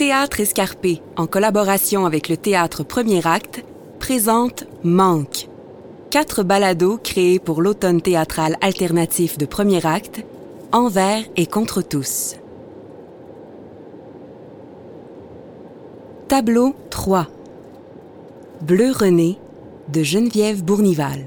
Théâtre Escarpé, en collaboration avec le théâtre Premier Acte, présente Manque. Quatre balados créés pour l'automne théâtral alternatif de Premier Acte, envers et contre tous. Tableau 3. Bleu René de Geneviève Bournival.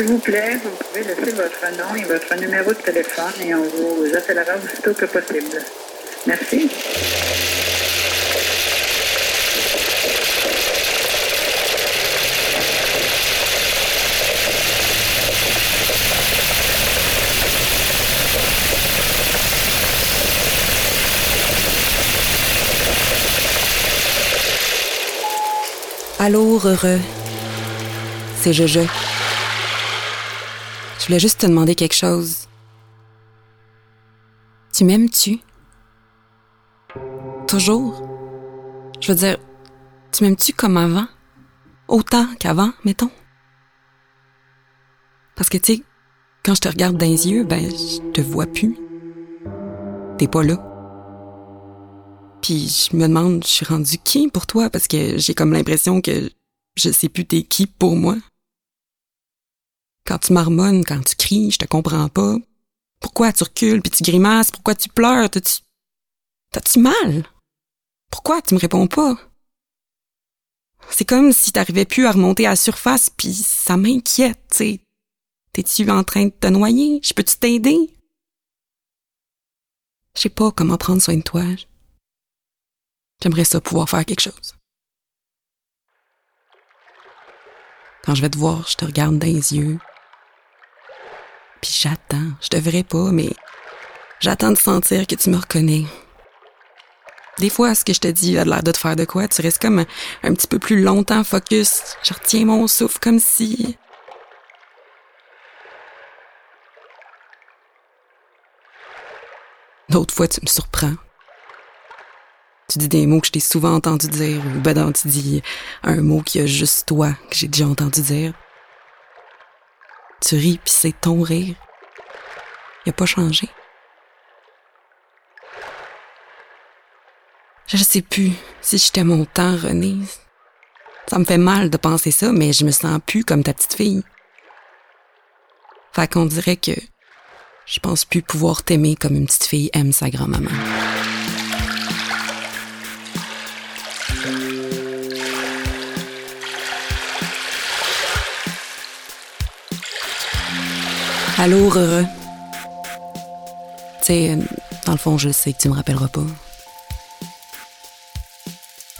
S'il vous plaît, vous pouvez laisser votre nom et votre numéro de téléphone et on vous appellera aussitôt que possible. Merci. Allô, heureux. C'est Jojo. Voulais juste te demander quelque chose. Tu m'aimes-tu? Toujours? Je veux dire, tu m'aimes-tu comme avant? Autant qu'avant, mettons? Parce que, tu sais, quand je te regarde dans les yeux, ben, je te vois plus. T'es pas là. Puis je me demande, je suis rendue qui pour toi? Parce que j'ai comme l'impression que je sais plus t'es qui pour moi. Quand tu marmonnes, quand tu cries, je te comprends pas. Pourquoi tu recules puis tu grimaces? Pourquoi tu pleures? T'as-tu... T'as-tu mal? Pourquoi tu me réponds pas? C'est comme si t'arrivais plus à remonter à la surface puis ça m'inquiète, tu sais. T'es-tu en train de te noyer? Je peux-tu t'aider? Je sais pas comment prendre soin de toi. J'aimerais ça pouvoir faire quelque chose. Quand je vais te voir, je te regarde dans les yeux. Puis j'attends. Je devrais pas, mais j'attends de sentir que tu me reconnais. Des fois, ce que je te dis a l'air de te faire de quoi. Tu restes comme un, petit peu plus longtemps focus. Je retiens mon souffle comme si... D'autres fois, tu me surprends. Tu dis des mots que je t'ai souvent entendu dire, ou ben non, tu dis un mot qui a juste toi, que j'ai déjà entendu dire. Tu ris, puis c'est ton rire. Il a pas changé. Je sais plus si j'étais mon temps, René. Ça me fait mal de penser ça, mais je me sens plus comme ta petite fille. Fait qu'on dirait que je pense plus pouvoir t'aimer comme une petite fille aime sa grand-maman. Allô, Rere. Tu sais, dans le fond, je sais que tu me rappelleras pas.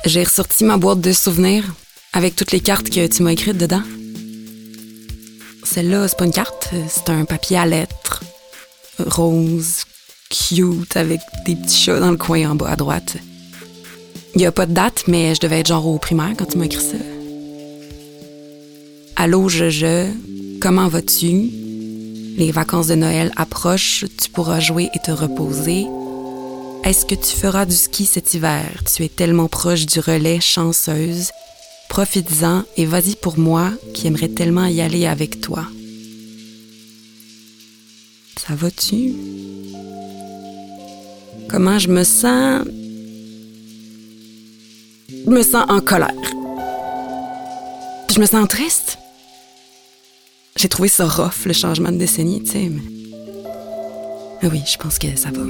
J'ai ressorti ma boîte de souvenirs avec toutes les cartes que tu m'as écrites dedans. Celle-là, c'est pas une carte, c'est un papier à lettres. Rose, cute, avec des petits chats dans le coin en bas à droite. Il y a pas de date, mais je devais être genre au primaire quand tu m'as écrit ça. Allô, je, comment vas-tu? Les vacances de Noël approchent, tu pourras jouer et te reposer. Est-ce que tu feras du ski cet hiver? Tu es tellement proche du relais, chanceuse. Profites-en et vas-y pour moi qui aimerais tellement y aller avec toi. Ça va-tu? Comment je me sens? Je me sens en colère. Je me sens triste. J'ai trouvé ça rough, le changement de décennie, tu sais, mais... Ah oui, je pense que ça va.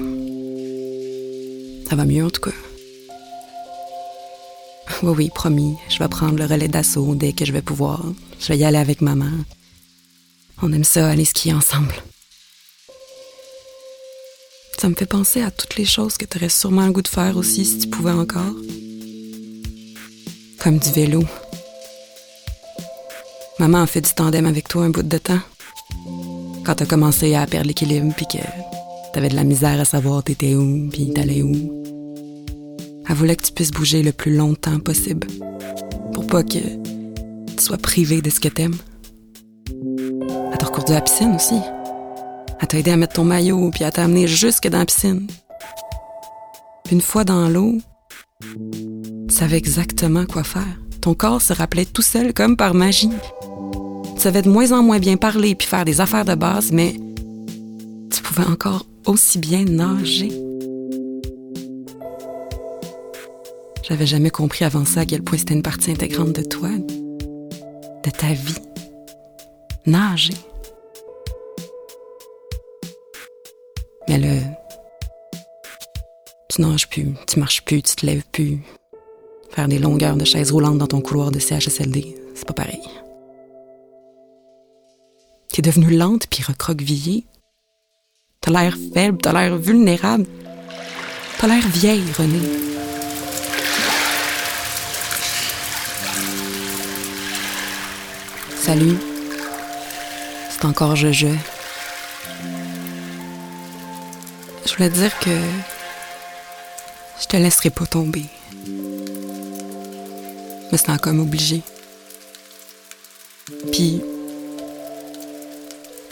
Ça va mieux, en tout cas. Oui, oui, promis, je vais prendre le relais d'assaut dès que je vais pouvoir. Je vais y aller avec maman. On aime ça, aller skier ensemble. Ça me fait penser à toutes les choses que tu sûrement le goût de faire aussi si tu pouvais encore. Comme du vélo. Maman a fait du tandem avec toi un bout de temps. Quand t'as commencé à perdre l'équilibre puis que t'avais de la misère à savoir t'étais où puis t'allais où. Elle voulait que tu puisses bouger le plus longtemps possible pour pas que tu sois privé de ce que t'aimes. Elle t'a recouru à la piscine aussi. Elle t'a aidé à mettre ton maillot puis à t'amener jusque dans la piscine. Une fois dans l'eau, tu savais exactement quoi faire. Ton corps se rappelait tout seul comme par magie. Tu savais de moins en moins bien parler puis faire des affaires de base, mais tu pouvais encore aussi bien nager. J'avais jamais compris avant ça à quel point c'était une partie intégrante de toi, de ta vie. Nager. Mais là, tu nages plus, tu marches plus, tu te lèves plus. Faire des longueurs de chaises roulantes dans ton couloir de CHSLD, c'est pas pareil. Devenue lente puis recroquevillée. T'as l'air faible, t'as l'air vulnérable. T'as l'air vieille, René. Salut. C'est encore je-je. Je voulais te dire que je te laisserai pas tomber. Mais c'est comme obligé. Puis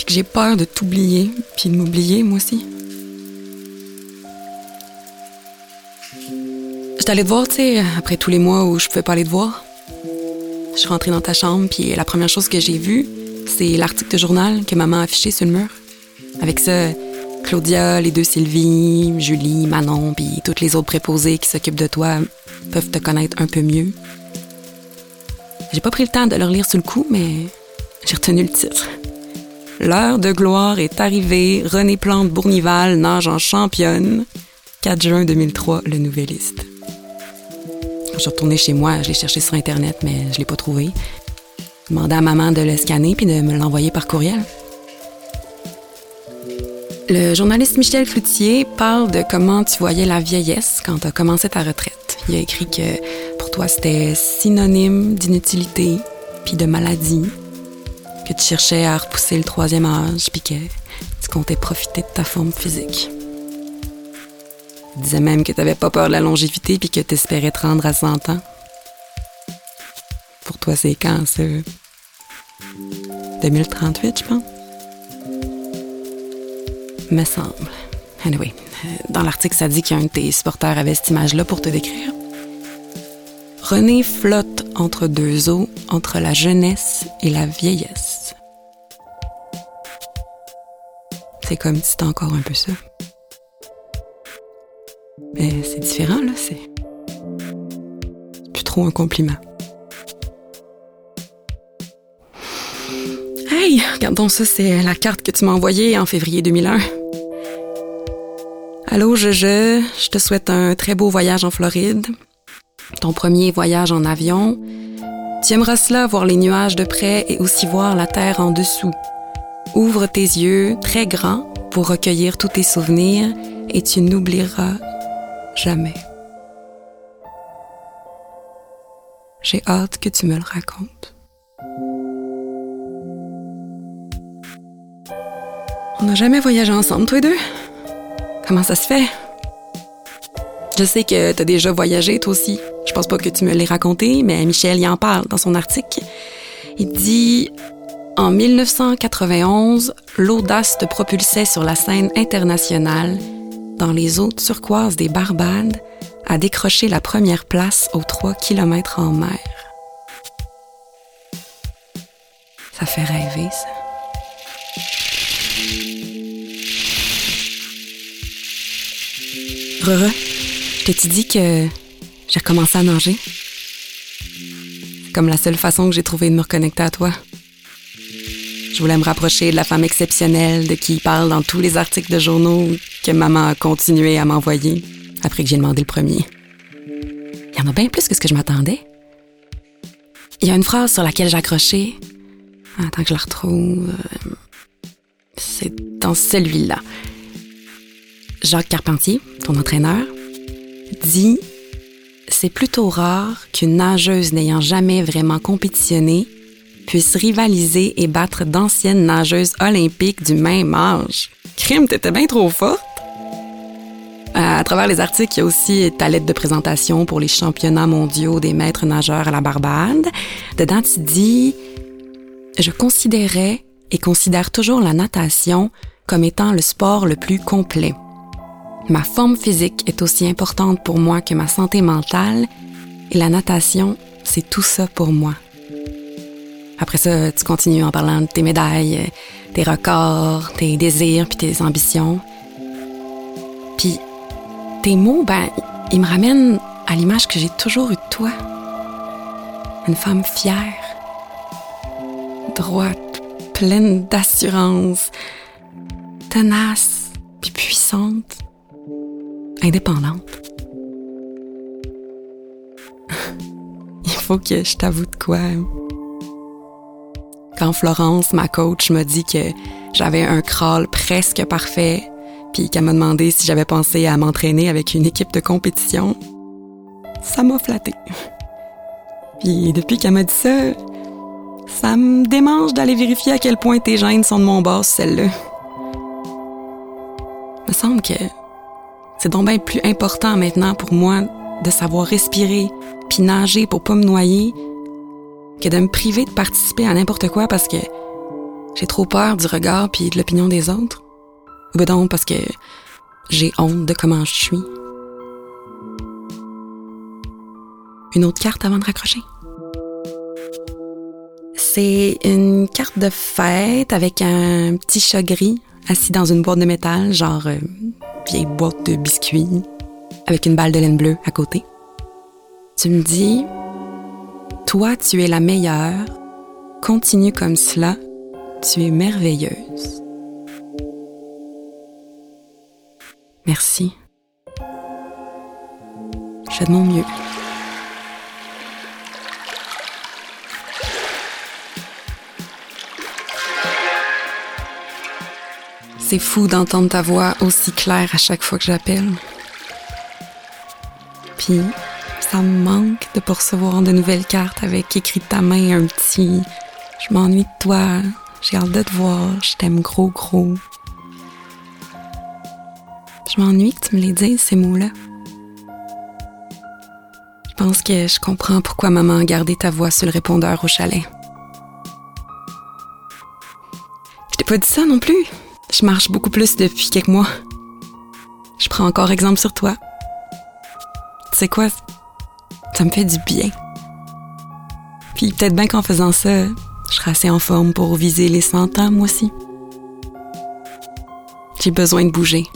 j'ai peur de t'oublier, puis de m'oublier moi aussi. J'étais allée te voir, tu sais, après tous les mois où je pouvais pas aller te voir. Je suis rentrée dans ta chambre, puis la première chose que j'ai vue, c'est l'article de journal que maman a affiché sur le mur. Avec ça, Claudia, les deux Sylvie, Julie, Manon, puis toutes les autres préposés qui s'occupent de toi peuvent te connaître un peu mieux. J'ai pas pris le temps de leur lire sur le coup, mais j'ai retenu le titre. L'heure de gloire est arrivée. René Plante Bournival nage en championne. 4 juin 2003, le Nouvelliste. Je suis retournée chez moi, je l'ai cherché sur Internet, mais je l'ai pas trouvé. J'ai demandé à maman de le scanner puis de me l'envoyer par courriel. Le journaliste Michel Cloutier parle de comment tu voyais la vieillesse quand tu as commencé ta retraite. Il a écrit que pour toi c'était synonyme d'inutilité puis de maladie, que tu cherchais à repousser le troisième âge puis que tu comptais profiter de ta forme physique. Il disait même que tu n'avais pas peur de la longévité puis que tu espérais te rendre à 100 ans. Pour toi, c'est quand ça? 2038, je pense? Me semble. Anyway, euh, dans l'article, ça dit qu'un de tes supporters avait cette image-là pour te décrire. René flotte entre deux eaux, entre la jeunesse et la vieillesse. C'est comme si c'était encore un peu ça. Mais c'est différent, là, c'est. plus trop un compliment. Hey, regardons ça, c'est la carte que tu m'as envoyée en février 2001. Allô, je, je, je te souhaite un très beau voyage en Floride. Ton premier voyage en avion. Tu aimeras cela, voir les nuages de près et aussi voir la terre en dessous. Ouvre tes yeux très grands pour recueillir tous tes souvenirs et tu n'oublieras jamais. J'ai hâte que tu me le racontes. On n'a jamais voyagé ensemble, tous les deux? Comment ça se fait? Je sais que tu as déjà voyagé, toi aussi. Je pense pas que tu me l'aies raconté, mais Michel y en parle dans son article. Il dit En 1991, l'audace te propulsait sur la scène internationale, dans les eaux turquoises des Barbades, à décrocher la première place aux 3 km en mer. Ça fait rêver, ça. Rere, t'ai dit que j'ai recommencé à nager? Comme la seule façon que j'ai trouvé de me reconnecter à toi. Je voulais me rapprocher de la femme exceptionnelle de qui il parle dans tous les articles de journaux que maman a continué à m'envoyer après que j'ai demandé le premier. Il y en a bien plus que ce que je m'attendais. Il y a une phrase sur laquelle j'ai accroché. Attends que je la retrouve. C'est dans celui-là. Jacques Carpentier, ton entraîneur, dit C'est plutôt rare qu'une nageuse n'ayant jamais vraiment compétitionné puisse rivaliser et battre d'anciennes nageuses olympiques du même âge. Crime, t'étais bien trop forte. À travers les articles, il y a aussi ta lettre de présentation pour les championnats mondiaux des maîtres nageurs à la Barbade. Dedans, tu dis Je considérais et considère toujours la natation comme étant le sport le plus complet. Ma forme physique est aussi importante pour moi que ma santé mentale et la natation, c'est tout ça pour moi. Après ça, tu continues en parlant de tes médailles, tes records, tes désirs puis tes ambitions. Puis tes mots, ben, ils me ramènent à l'image que j'ai toujours eue de toi. Une femme fière, droite, pleine d'assurance, tenace puis puissante, indépendante. Il faut que je t'avoue de quoi. Quand Florence, ma coach, m'a dit que j'avais un crawl presque parfait, puis qu'elle m'a demandé si j'avais pensé à m'entraîner avec une équipe de compétition, ça m'a flatté. Puis depuis qu'elle m'a dit ça, ça me démange d'aller vérifier à quel point tes gènes sont de mon bord, celle-là. Me semble que c'est donc bien plus important maintenant pour moi de savoir respirer puis nager pour pas me noyer que de me priver de participer à n'importe quoi parce que j'ai trop peur du regard puis de l'opinion des autres. Ou donc parce que j'ai honte de comment je suis. Une autre carte avant de raccrocher. C'est une carte de fête avec un petit chat gris assis dans une boîte de métal, genre euh, vieille boîte de biscuits, avec une balle de laine bleue à côté. Tu me dis, toi, tu es la meilleure. Continue comme cela. Tu es merveilleuse. Merci. Je de mon mieux. C'est fou d'entendre ta voix aussi claire à chaque fois que j'appelle. Puis, ça me manque de pourcevoir de nouvelles cartes avec écrit de ta main un petit Je m'ennuie de toi, j'ai hâte de te voir, je t'aime gros gros. Je m'ennuie que tu me les dises, ces mots-là. Je pense que je comprends pourquoi maman a gardé ta voix sur le répondeur au chalet. Je t'ai pas dit ça non plus. Je marche beaucoup plus depuis quelques mois. Je prends encore exemple sur toi. Tu sais quoi? Ça me fait du bien. Puis peut-être bien qu'en faisant ça, je serai assez en forme pour viser les 100 ans, moi aussi. J'ai besoin de bouger.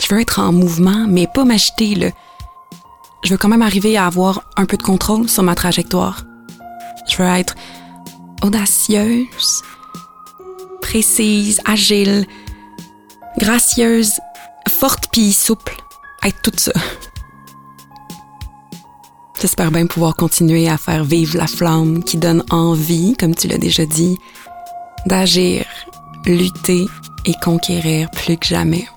Je veux être en mouvement, mais pas m'agiter, là. Je veux quand même arriver à avoir un peu de contrôle sur ma trajectoire. Je veux être audacieuse, précise, agile, gracieuse, forte puis souple. Être tout ça. J'espère bien pouvoir continuer à faire vivre la flamme qui donne envie, comme tu l'as déjà dit, d'agir, lutter et conquérir plus que jamais.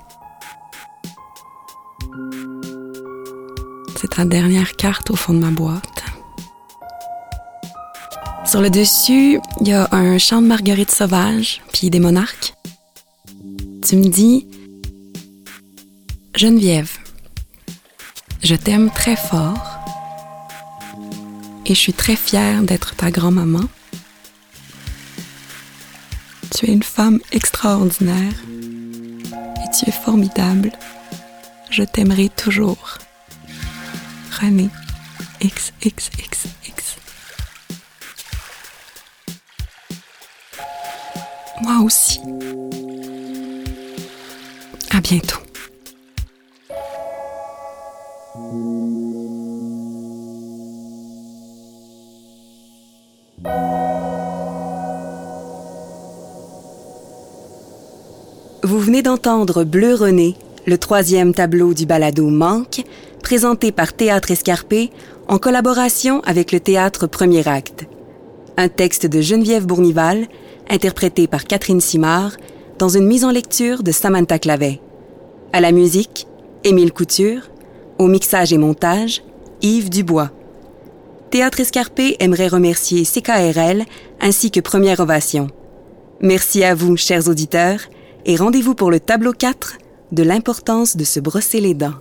C'est ta dernière carte au fond de ma boîte. Sur le dessus, il y a un champ de marguerite sauvage, puis des monarques. Tu me dis, Geneviève, je t'aime très fort et je suis très fière d'être ta grand-maman. Tu es une femme extraordinaire et tu es formidable. Je t'aimerai toujours. René XXXX. Moi aussi. À bientôt. Venez d'entendre Bleu René, le troisième tableau du balado Manque, présenté par Théâtre Escarpé en collaboration avec le Théâtre Premier Acte. Un texte de Geneviève Bournival, interprété par Catherine Simard, dans une mise en lecture de Samantha Clavet. À la musique, Émile Couture. Au mixage et montage, Yves Dubois. Théâtre Escarpé aimerait remercier CKRL ainsi que Première Ovation. Merci à vous, chers auditeurs, et rendez-vous pour le tableau 4 de l'importance de se brosser les dents.